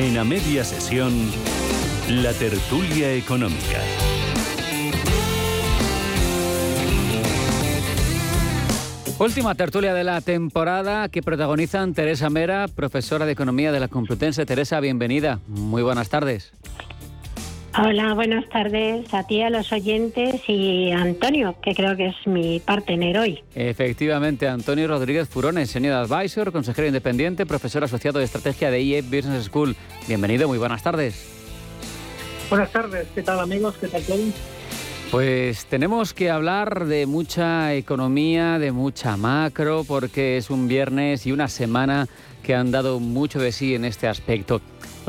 En a media sesión, la tertulia económica. Última tertulia de la temporada que protagonizan Teresa Mera, profesora de Economía de la Complutense. Teresa, bienvenida. Muy buenas tardes. Hola, buenas tardes a ti, a los oyentes y a Antonio, que creo que es mi partner hoy. Efectivamente, Antonio Rodríguez Furones, Senior Advisor, consejero independiente, profesor asociado de estrategia de IE Business School. Bienvenido, muy buenas tardes. Buenas tardes, ¿qué tal amigos? ¿Qué tal todos? Pues tenemos que hablar de mucha economía, de mucha macro, porque es un viernes y una semana que han dado mucho de sí en este aspecto.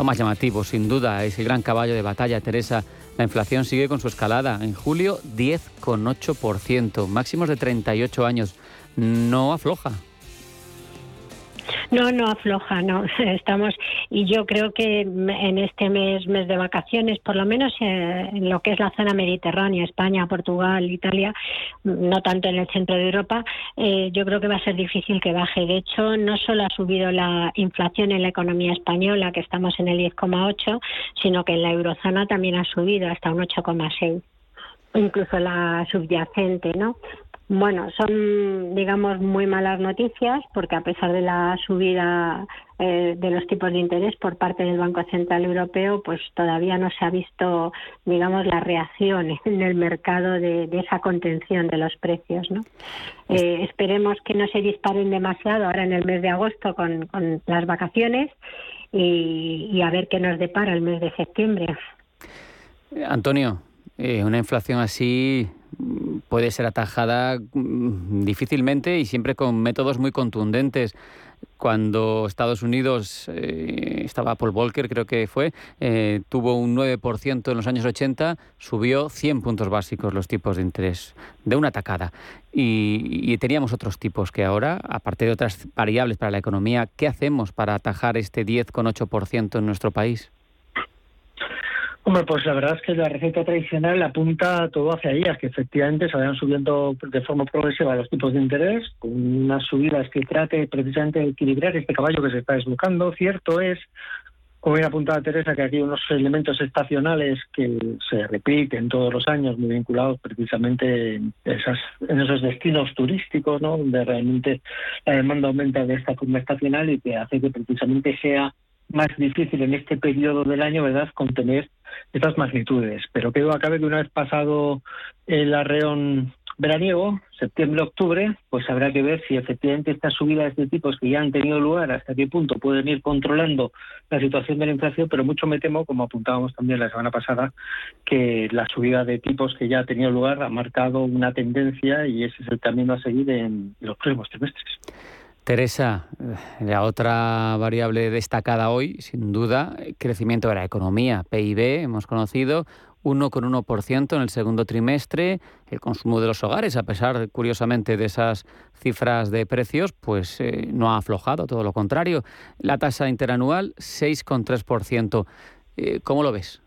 Lo más llamativo, sin duda, es el gran caballo de batalla, Teresa. La inflación sigue con su escalada. En julio, 10,8%, máximos de 38 años. No afloja. No, no afloja, no. Estamos, y yo creo que en este mes, mes de vacaciones, por lo menos eh, en lo que es la zona mediterránea, España, Portugal, Italia, no tanto en el centro de Europa, eh, yo creo que va a ser difícil que baje. De hecho, no solo ha subido la inflación en la economía española, que estamos en el 10,8, sino que en la eurozona también ha subido hasta un 8,6 incluso la subyacente, ¿no? Bueno, son, digamos, muy malas noticias porque a pesar de la subida eh, de los tipos de interés por parte del Banco Central Europeo, pues todavía no se ha visto, digamos, la reacción en el mercado de, esa contención de los precios, ¿no? Eh, esperemos que no se disparen demasiado ahora en el mes de agosto con, las vacaciones y, a ver qué nos depara el mes de septiembre. Antonio, eh, una inflación así puede ser atajada mm, difícilmente y siempre con métodos muy contundentes. Cuando Estados Unidos eh, estaba Paul Volcker, creo que fue, eh, tuvo un 9% en los años 80, subió 100 puntos básicos los tipos de interés de una atacada. Y, y teníamos otros tipos que ahora, aparte de otras variables para la economía, ¿qué hacemos para atajar este 10,8% en nuestro país? Hombre, pues la verdad es que la receta tradicional apunta todo hacia ellas, que efectivamente se vayan subiendo de forma progresiva los tipos de interés, con unas subidas que trate precisamente de equilibrar este caballo que se está desbocando. Cierto es, como bien apuntaba Teresa, que aquí hay unos elementos estacionales que se repiten todos los años, muy vinculados precisamente en, esas, en esos destinos turísticos, ¿no? donde realmente la demanda aumenta de esta forma estacional y que hace que precisamente sea más difícil en este periodo del año, ¿verdad?, contener estas magnitudes. Pero que acabe que una vez pasado el arreón veraniego, septiembre-octubre, pues habrá que ver si efectivamente estas subidas de tipos que ya han tenido lugar, hasta qué punto pueden ir controlando la situación de la inflación, pero mucho me temo, como apuntábamos también la semana pasada, que la subida de tipos que ya ha tenido lugar ha marcado una tendencia y ese es el camino a seguir en los próximos trimestres. Teresa, la otra variable destacada hoy, sin duda, crecimiento de la economía, PIB, hemos conocido, 1,1% en el segundo trimestre. El consumo de los hogares, a pesar, curiosamente, de esas cifras de precios, pues eh, no ha aflojado, todo lo contrario. La tasa interanual, 6,3%. Eh, ¿Cómo lo ves?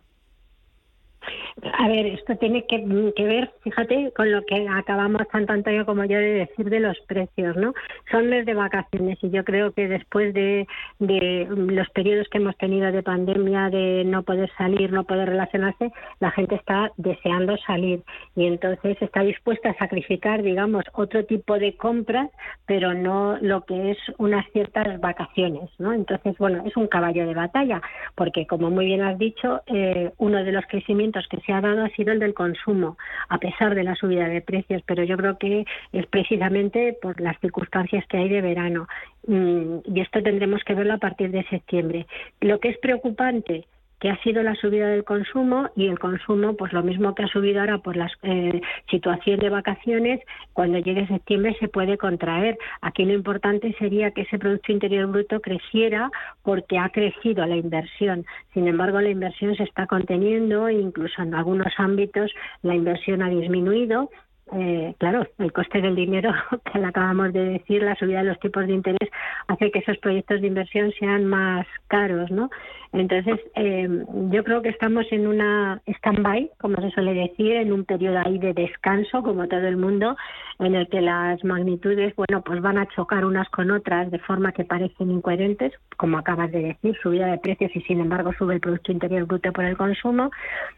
A ver, esto tiene que, ver, fíjate, con lo que acabamos tanto Antonio como yo de decir de los precios, ¿no? Son mes de vacaciones y yo creo que después de, de los periodos que hemos tenido de pandemia, de no poder salir, no poder relacionarse, la gente está deseando salir y entonces está dispuesta a sacrificar, digamos, otro tipo de compras, pero no lo que es unas ciertas vacaciones, ¿no? Entonces, bueno, es un caballo de batalla, porque como muy bien has dicho, eh, uno de los crecimientos que se ha dado ha sido el del consumo, a pesar de la subida de precios, pero yo creo que es precisamente por las circunstancias que hay de verano. Mm, y esto tendremos que verlo a partir de septiembre. Lo que es preocupante que ha sido la subida del consumo y el consumo, pues lo mismo que ha subido ahora por la eh, situación de vacaciones, cuando llegue septiembre se puede contraer. Aquí lo importante sería que ese Producto Interior Bruto creciera porque ha crecido la inversión. Sin embargo, la inversión se está conteniendo e incluso en algunos ámbitos la inversión ha disminuido eh, claro, el coste del dinero, que le acabamos de decir, la subida de los tipos de interés hace que esos proyectos de inversión sean más caros, ¿no? Entonces, eh, yo creo que estamos en una stand-by, como se suele decir, en un periodo ahí de descanso, como todo el mundo, en el que las magnitudes, bueno, pues van a chocar unas con otras de forma que parecen incoherentes, como acabas de decir, subida de precios y sin embargo sube el Producto Interior Bruto por el consumo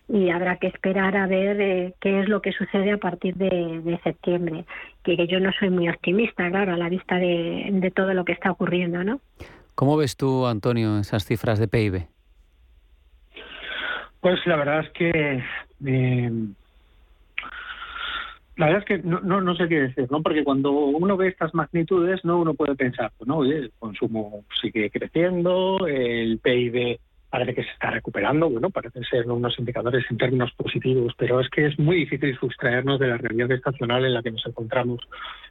y habrá que esperar a ver eh, qué es lo que sucede a partir de, septiembre, que, yo no soy muy optimista, claro, a la vista de, de todo lo que está ocurriendo, ¿no? ¿Cómo ves tú, Antonio, esas cifras de PIB? Pues la verdad es que eh, la verdad es que no, no, sé qué decir, ¿no? Porque cuando uno ve estas magnitudes, no uno puede pensar, pues, no, oye, el consumo sigue creciendo, el PIB parece que se está recuperando, bueno, parece ser unos indicadores en términos positivos, pero es que es muy difícil sustraernos de la realidad estacional en la que nos encontramos.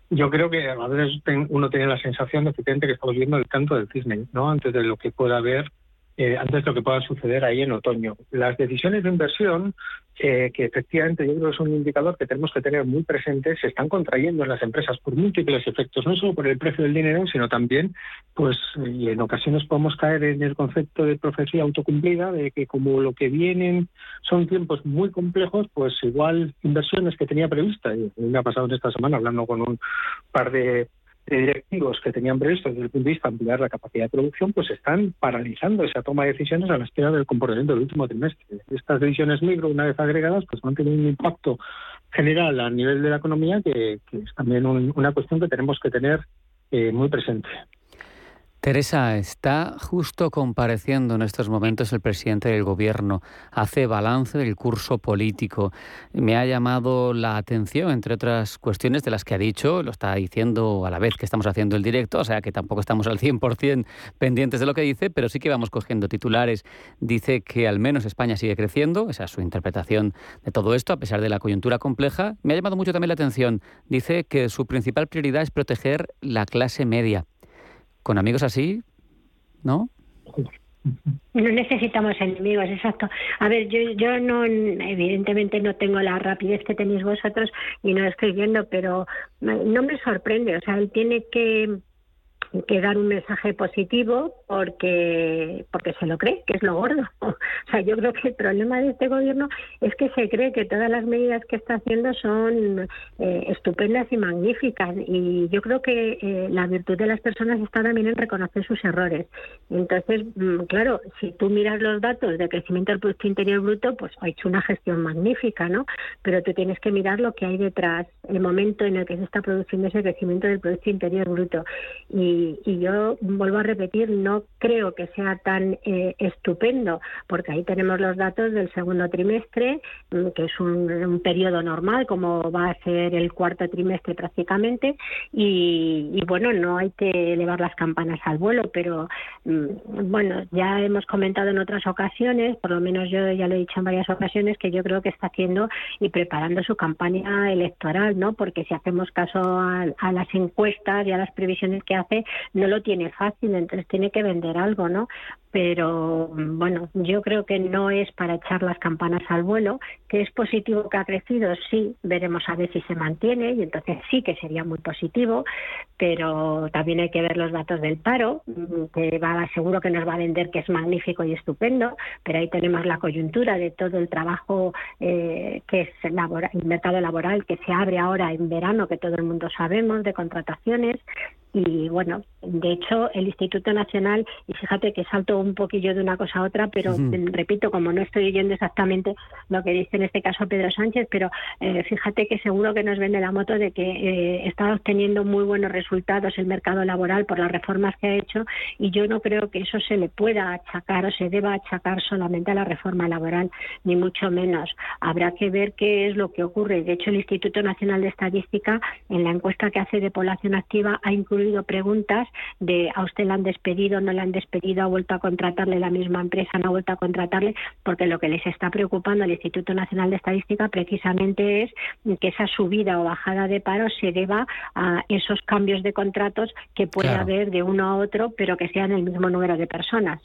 Yo creo que a veces uno tiene la sensación de que estamos viendo el canto del cisne, ¿no? Antes de lo que pueda haber eh, antes de lo que pueda suceder ahí en otoño. Las decisiones de inversión, eh, que efectivamente yo creo que es un indicador que tenemos que tener muy presente, se están contrayendo en las empresas por múltiples efectos, no solo por el precio del dinero, sino también, pues, y en ocasiones podemos caer en el concepto de profecía autocumplida, de que como lo que vienen son tiempos muy complejos, pues igual inversiones que tenía previstas, y me ha pasado esta semana hablando con un par de directivos que tenían previsto desde el punto de vista de ampliar la capacidad de producción, pues están paralizando esa toma de decisiones a la espera del comportamiento del último trimestre. Estas decisiones micro, una vez agregadas, pues van a tener un impacto general a nivel de la economía que, es también una cuestión que tenemos que tener eh, muy presente. Teresa, está justo compareciendo en estos momentos el presidente del gobierno, hace balance del curso político. Me ha llamado la atención, entre otras cuestiones de las que ha dicho, lo está diciendo a la vez que estamos haciendo el directo, o sea que tampoco estamos al 100% pendientes de lo que dice, pero sí que vamos cogiendo titulares. Dice que al menos España sigue creciendo, esa es su interpretación de todo esto, a pesar de la coyuntura compleja. Me ha llamado mucho también la atención. Dice que su principal prioridad es proteger la clase media con amigos así, ¿no? No necesitamos enemigos, exacto. A ver, yo, yo no, evidentemente no tengo la rapidez que tenéis vosotros y no estoy viendo, pero no me sorprende. O sea, él tiene que que dar un mensaje positivo porque porque se lo cree, que es lo gordo. O sea, yo creo que el problema de este gobierno es que se cree que todas las medidas que está haciendo son eh, estupendas y magníficas y yo creo que eh, la virtud de las personas está también en reconocer sus errores. Entonces, mm, claro, si tú miras los datos de crecimiento del Producto Interior Bruto, pues ha hecho una gestión magnífica, ¿no? Pero tú tienes que mirar lo que hay detrás, el momento en el que se está produciendo ese crecimiento del Producto Interior Bruto. Y y, yo vuelvo a repetir, no creo que sea tan eh, estupendo, porque ahí tenemos los datos del segundo trimestre, mm, que es un, periodo normal, como va a ser el cuarto trimestre prácticamente, y, bueno, no hay que elevar las campanas al vuelo, pero mm, bueno, ya hemos comentado en otras ocasiones, por lo menos yo ya lo he dicho en varias ocasiones, que yo creo que está haciendo y preparando su campaña electoral, ¿no? Porque si hacemos caso a, a las encuestas y a las previsiones que hace, no lo tiene fácil, entonces tiene que vender algo, ¿no? pero bueno, yo creo que no es para echar las campanas al vuelo, que es positivo que ha crecido, sí, veremos a ver si se mantiene y entonces sí que sería muy positivo, pero también hay que ver los datos del paro, que va seguro que nos va a vender que es magnífico y estupendo, pero ahí tenemos la coyuntura de todo el trabajo eh, que es el mercado laboral que se abre ahora en verano, que todo el mundo sabemos, de contrataciones, y bueno, de hecho el Instituto Nacional, y fíjate que salto un poquillo de una cosa a otra, pero repito, como no estoy oyendo exactamente lo que dice en este caso Pedro Sánchez, pero eh, fíjate que seguro que nos vende la moto de que eh, está obteniendo muy buenos resultados el mercado laboral por las reformas que ha hecho y yo no creo que eso se le pueda achacar o se deba achacar solamente a la reforma laboral, ni mucho menos. Habrá que ver qué es lo que ocurre. De hecho, el Instituto Nacional de Estadística, en la encuesta que hace de población activa, ha incluido preguntas de a usted la han despedido, no la han despedido, ha vuelto a contratarle la misma empresa, no ha vuelto a contratarle, porque lo que les está preocupando al Instituto Nacional de Estadística precisamente es que esa subida o bajada de paro se deba a esos cambios de contratos que puede haber de uno a otro, pero que sean el mismo número de personas.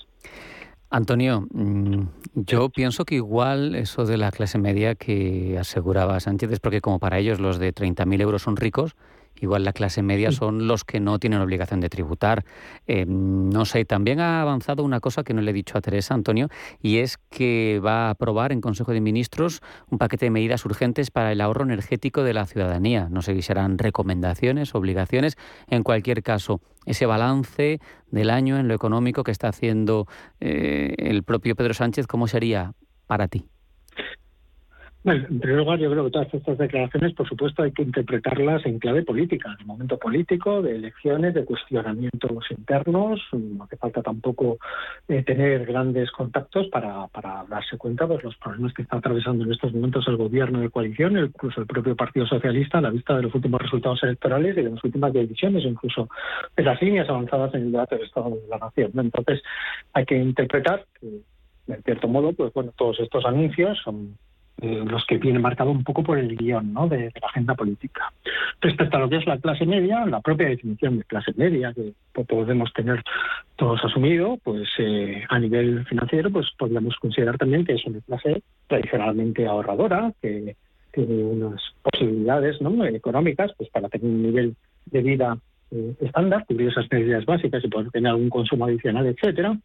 Antonio, mm, yo pienso que igual eso de la clase media que aseguraba Sánchez es porque como para ellos los de 30.000 euros son ricos igual la clase media son los que no tienen obligación de tributar. Eh, no sé, también ha avanzado una cosa que no le he dicho a Teresa, Antonio, y es que va a aprobar en Consejo de Ministros un paquete de medidas urgentes para el ahorro energético de la ciudadanía. No sé si serán recomendaciones, obligaciones. En cualquier caso, ese balance del año en lo económico que está haciendo eh, el propio Pedro Sánchez, ¿cómo sería para ti? En primer lugar, yo creo que todas estas declaraciones, por supuesto, hay que interpretarlas en clave política, en momento político, de elecciones, de cuestionamientos internos. No hace falta tampoco eh, tener grandes contactos para, para darse cuenta de los problemas que está atravesando en estos momentos el gobierno de coalición, incluso el propio Partido Socialista, a la vista de los últimos resultados electorales y de las últimas decisiones, incluso de las líneas avanzadas en el debate del Estado de la Nación. Entonces, hay que interpretar en cierto modo, pues bueno, todos estos anuncios son eh, los que vienen marcados un poco por el guion de, la agenda política. Respecto a lo que es la clase media, la propia definición de clase media que podemos tener todos asumido, pues eh, a nivel financiero, pues podríamos considerar también que es una clase tradicionalmente ahorradora, que tiene unas posibilidades económicas pues para tener un nivel de vida eh, estándar, cubrir esas necesidades básicas y poder tener algún consumo adicional, etcétera.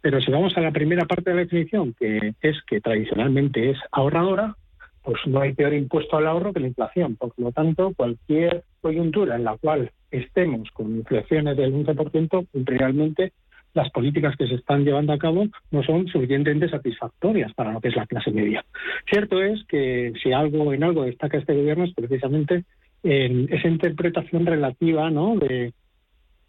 Pero si vamos a la primera parte de la definición, que es que tradicionalmente es ahorradora, pues no hay peor impuesto al ahorro que la inflación. Por lo tanto, cualquier coyuntura en la cual estemos con inflaciones del 11%, realmente las políticas que se están llevando a cabo no son suficientemente satisfactorias para lo que es la clase media. Cierto es que si algo en algo destaca este gobierno es precisamente en esa interpretación relativa ¿no? de,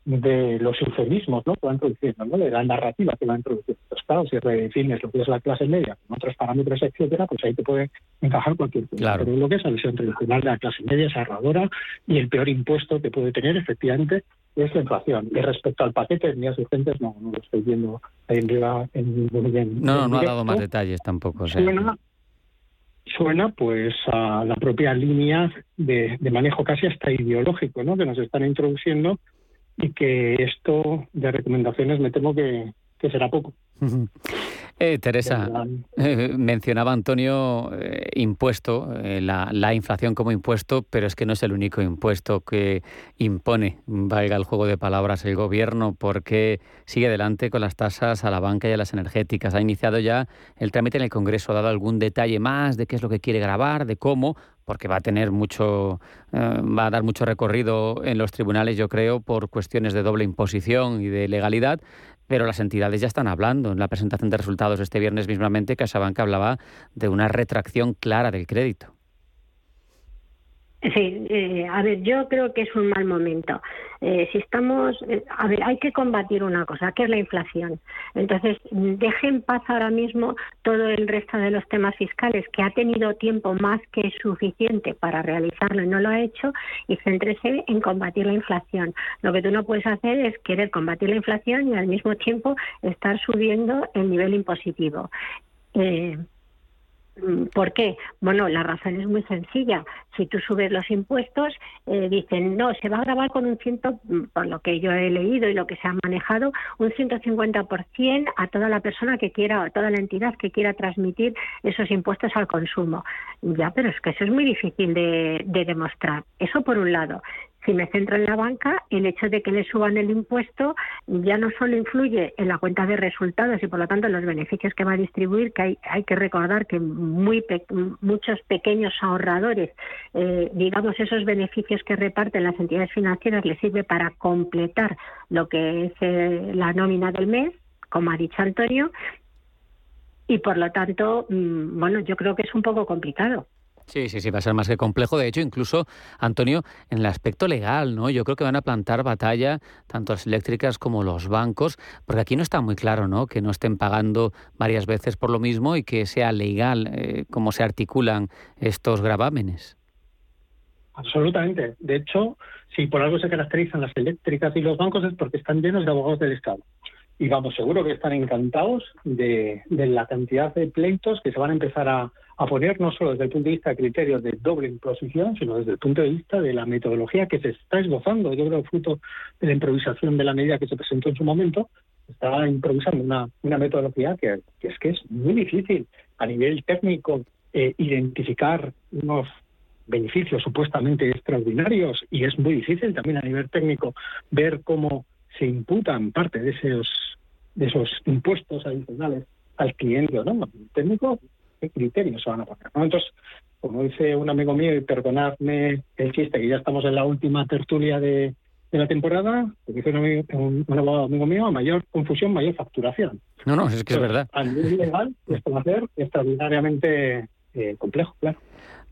de los eufemismos ¿no? que va introduciendo, ¿no? de la narrativa que va introduciendo. Entonces, claro, si redefines lo que es la clase media con otros parámetros, etcétera, pues ahí te puede encajar cualquier cosa. Pero lo que es la visión tradicional de la clase media es ahorradora y el peor impuesto que puede tener, efectivamente, es la inflación. Y respecto al paquete de medidas urgentes, no, no lo estoy viendo ahí en arriba en, No, no, no ha dado más detalles tampoco. Suena, suena pues a la propia línea de, de manejo casi hasta ideológico ¿no? que nos están introduciendo y que esto de recomendaciones me temo que, que será poco. Eh, Teresa, eh, mencionaba Antonio eh, impuesto, la, la, inflación como impuesto, pero es que no es el único impuesto que impone, valga el juego de palabras, el gobierno, porque sigue adelante con las tasas a la banca y a las energéticas. Ha iniciado ya el trámite en el Congreso, ha dado algún detalle más de qué es lo que quiere grabar, de cómo, porque va a tener mucho, va a dar mucho recorrido en los tribunales, yo creo, por cuestiones de doble imposición y de legalidad, pero las entidades ya están hablando. En la presentación de resultados este viernes mismamente, CaixaBank hablaba de una retracción clara del crédito. Sí, eh, a ver, yo creo que es un mal momento. Eh, si estamos, eh, a ver, hay que combatir una cosa, que es la inflación. Entonces, deje en paz ahora mismo todo el resto de los temas fiscales, que ha tenido tiempo más que suficiente para realizarlo y no lo ha hecho, y céntrese en combatir la inflación. Lo que tú no puedes hacer es querer combatir la inflación y al mismo tiempo estar subiendo el nivel impositivo. Eh, ¿Por qué? Bueno, la razón es muy sencilla. Si tú subes los impuestos, eh, dicen, no, se va a grabar con un ciento, mm, por lo que yo he leído y lo que se ha manejado, un 150% a toda la persona que quiera, a toda la entidad que quiera transmitir esos impuestos al consumo. Ya, pero es que eso es muy difícil de demostrar. Eso por un lado. Si me centro en la banca, el hecho de que le suban el impuesto ya no solo influye en la cuenta de resultados y por lo tanto en los beneficios que va a distribuir, que hay, hay que recordar que muy muchos pequeños ahorradores, eh, digamos, esos beneficios que reparten las entidades financieras les sirve para completar lo que es eh, la nómina del mes, como ha dicho Antonio, y por lo tanto, mm, bueno, yo creo que es un poco complicado. Sí, sí, sí, va a ser más que complejo. De hecho, incluso, Antonio, en el aspecto legal, ¿no? Yo creo que van a plantar batalla tanto las eléctricas como los bancos, porque aquí no está muy claro, ¿no? Que no estén pagando varias veces por lo mismo y que sea legal eh, cómo se articulan estos gravámenes. Absolutamente. De hecho, si por algo se caracterizan las eléctricas y los bancos es porque están llenos de abogados del Estado. Y vamos, seguro que están encantados de, de la cantidad de pleitos que se van a empezar a, a poner no solo desde el punto de vista de criterios de doble imposición, sino desde el punto de vista de la metodología que se está esbozando. Yo creo fruto de la improvisación de la medida que se presentó en su momento, está improvisando una, una metodología que, es que es muy difícil a nivel técnico eh, identificar unos beneficios supuestamente extraordinarios y es muy difícil también a nivel técnico ver cómo se imputan parte de esos de esos impuestos adicionales al cliente o no. Técnico, ¿qué criterios se van a poner? Entonces, como dice un amigo mío, y perdonadme el chiste, que ya estamos en la última tertulia de, la temporada, dice un, amigo, un, abogado amigo mío, mayor confusión, mayor facturación. No, no, es que es verdad. A nivel legal, esto va a ser extraordinariamente eh, complejo, claro.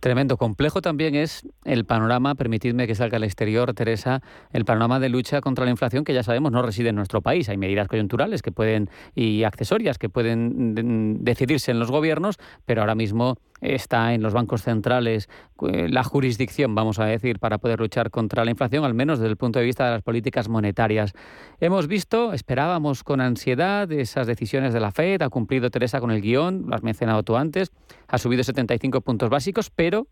Tremendo. Complejo también es el panorama, permitidme que salga al exterior, Teresa, el panorama de lucha contra la inflación que ya sabemos no reside en nuestro país. Hay medidas coyunturales que pueden y accesorias que pueden decidirse en los gobiernos, pero ahora mismo está en los bancos centrales eh, la jurisdicción, vamos a decir, para poder luchar contra la inflación, al menos desde el punto de vista de las políticas monetarias. Hemos visto, esperábamos con ansiedad esas decisiones de la Fed, ha cumplido Teresa con el guion, lo has mencionado tú antes, ha subido 75 puntos básicos, pero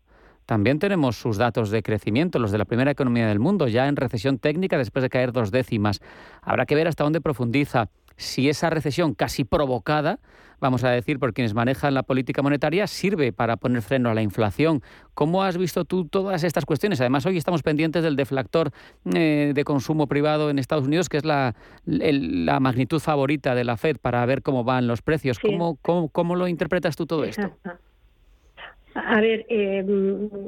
también tenemos sus datos de crecimiento, los de la primera economía del mundo, ya en recesión técnica después de caer dos décimas. Habrá que ver hasta dónde profundiza si esa recesión casi provocada, vamos a decir, por quienes manejan la política monetaria, sirve para poner freno a la inflación. ¿Cómo has visto tú todas estas cuestiones? Además, hoy estamos pendientes del deflactor eh, de consumo privado en Estados Unidos, que es la, la, magnitud favorita de la Fed para ver cómo van los precios. ¿Cómo, cómo, lo interpretas tú todo esto? A ver, eh,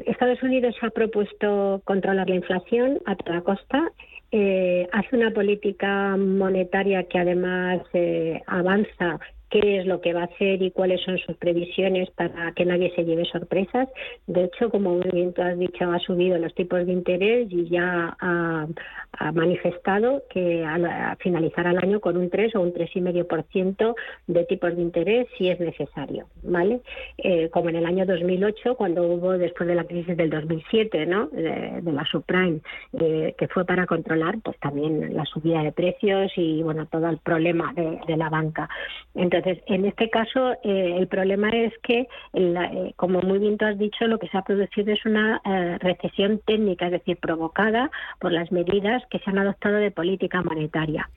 Estados Unidos ha propuesto controlar la inflación a toda costa eh, hace una política monetaria que además eh, avanza qué es lo que va a hacer y cuáles son sus previsiones para que nadie se lleve sorpresas. De hecho, como bien tú has dicho, ha subido los tipos de interés y ya ha, manifestado que a, finalizará el año con un 3 o un 3,5% de tipos de interés si es necesario, ¿vale? Eh, como en el año 2008, cuando hubo después de la crisis del 2007, ¿no? De, la subprime, eh, que fue para controlar, pues también la subida de precios y bueno todo el problema de, de la banca. Entonces entonces, en este caso, eh, el problema es que, eh, como muy bien tú has dicho, lo que se ha producido es una eh, recesión técnica, es decir, provocada por las medidas que se han adoptado de política monetaria.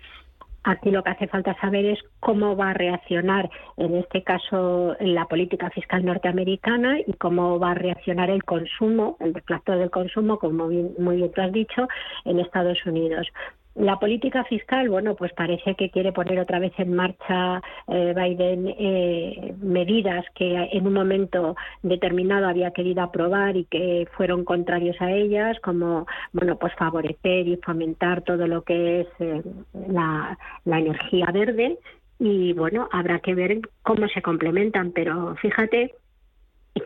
Aquí lo que hace falta saber es cómo va a reaccionar, en este caso, la política fiscal norteamericana y cómo va a reaccionar el consumo, el deflactor del consumo, como muy bien tú has dicho, en Estados Unidos. La política fiscal, bueno, pues parece que quiere poner otra vez en marcha eh, Biden eh, medidas que en un momento determinado había querido aprobar y que fueron contrarios a ellas, como, bueno, pues favorecer y fomentar todo lo que es eh, la, la energía verde. Y bueno, habrá que ver cómo se complementan, pero fíjate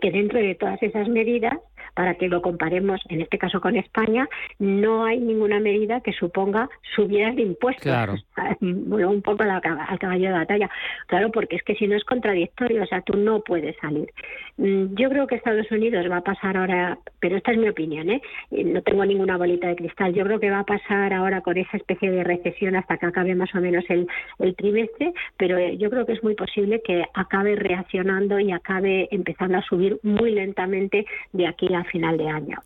que dentro de todas esas medidas para que lo comparemos, en este caso con España, no hay ninguna medida que suponga subidas de impuestos. Claro. Bueno, un poco al caballo de batalla. Claro, porque es que si no es contradictorio, o sea, tú no puedes salir. Mm, yo creo que Estados Unidos va a pasar ahora, pero esta es mi opinión, ¿eh? No tengo ninguna bolita de cristal. Yo creo que va a pasar ahora con esa especie de recesión hasta que acabe más o menos el, el trimestre, pero eh, yo creo que es muy posible que acabe reaccionando y acabe empezando a subir muy lentamente de aquí a final de año.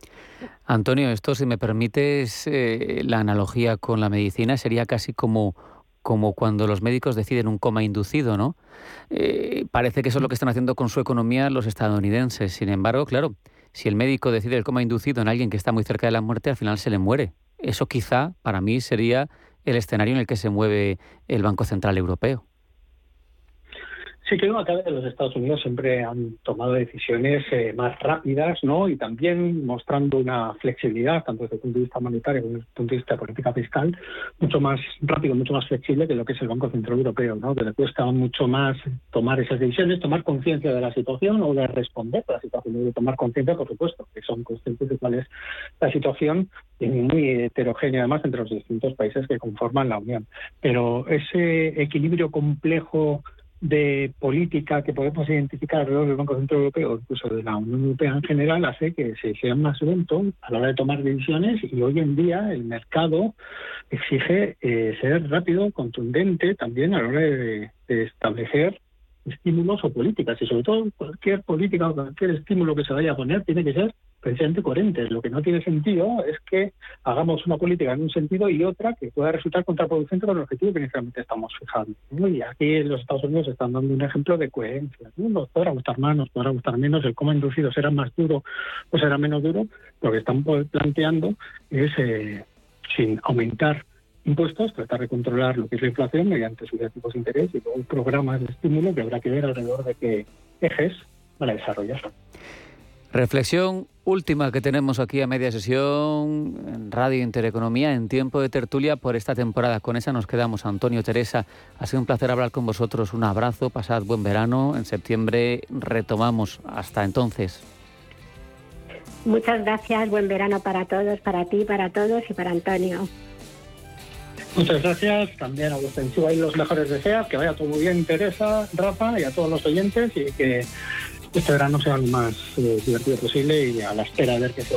Antonio, esto, si me permites eh, la analogía con la medicina, sería casi como como cuando los médicos deciden un coma inducido, ¿no? Eh, parece que eso es lo que están haciendo con su economía los estadounidenses. Sin embargo, claro, si el médico decide el coma inducido en alguien que está muy cerca de la muerte, al final se le muere. Eso quizá para mí sería el escenario en el que se mueve el Banco Central Europeo. Sí, que acá los Estados Unidos siempre han tomado decisiones eh, más rápidas, ¿no? Y también mostrando una flexibilidad, tanto desde el punto de vista monetario como desde el punto de vista de política fiscal, mucho más rápido, mucho más flexible que lo que es el Banco Central Europeo, ¿no? Que le cuesta mucho más tomar esas decisiones, tomar conciencia de la situación o de responder a la situación, de tomar conciencia, por supuesto, que son conscientes de cuál es la situación y muy heterogénea además entre los distintos países que conforman la Unión. Pero ese equilibrio complejo de política que podemos identificar alrededor del Banco Central Europeo, incluso de la Unión Europea en general, hace que se sea más lento a la hora de tomar decisiones y hoy en día el mercado exige eh, ser rápido, contundente también a la hora de, establecer estímulos o políticas. Y sobre todo cualquier política o cualquier estímulo que se vaya a poner tiene que ser precisamente coherente. Lo que no tiene sentido es que hagamos una política en un sentido y otra que pueda resultar contraproducente con el objetivo que inicialmente estamos fijando. Y aquí en los Estados Unidos están dando un ejemplo de coherencia. ¿no? Nos podrá gustar más, nos podrá gustar menos, el cómo inducido será más duro o será menos duro. Lo que están planteando es, eh, sin aumentar impuestos, tratar de controlar lo que es la inflación mediante subida de tipos de interés y luego programas de estímulo que habrá que ver alrededor de qué ejes para desarrollar. Reflexión última que tenemos aquí a media sesión en Radio Intereconomía en tiempo de tertulia por esta temporada. Con esa nos quedamos. Antonio, Teresa, ha sido un placer hablar con vosotros. Un abrazo, pasad buen verano. En septiembre retomamos. Hasta entonces. Muchas gracias. Buen verano para todos, para ti, para todos y para Antonio. Muchas gracias. También a los y los mejores deseos. Que vaya todo muy bien, Teresa, Rafa y a todos los oyentes y que este verano sea lo más eh, divertido posible y a la espera de ver qué se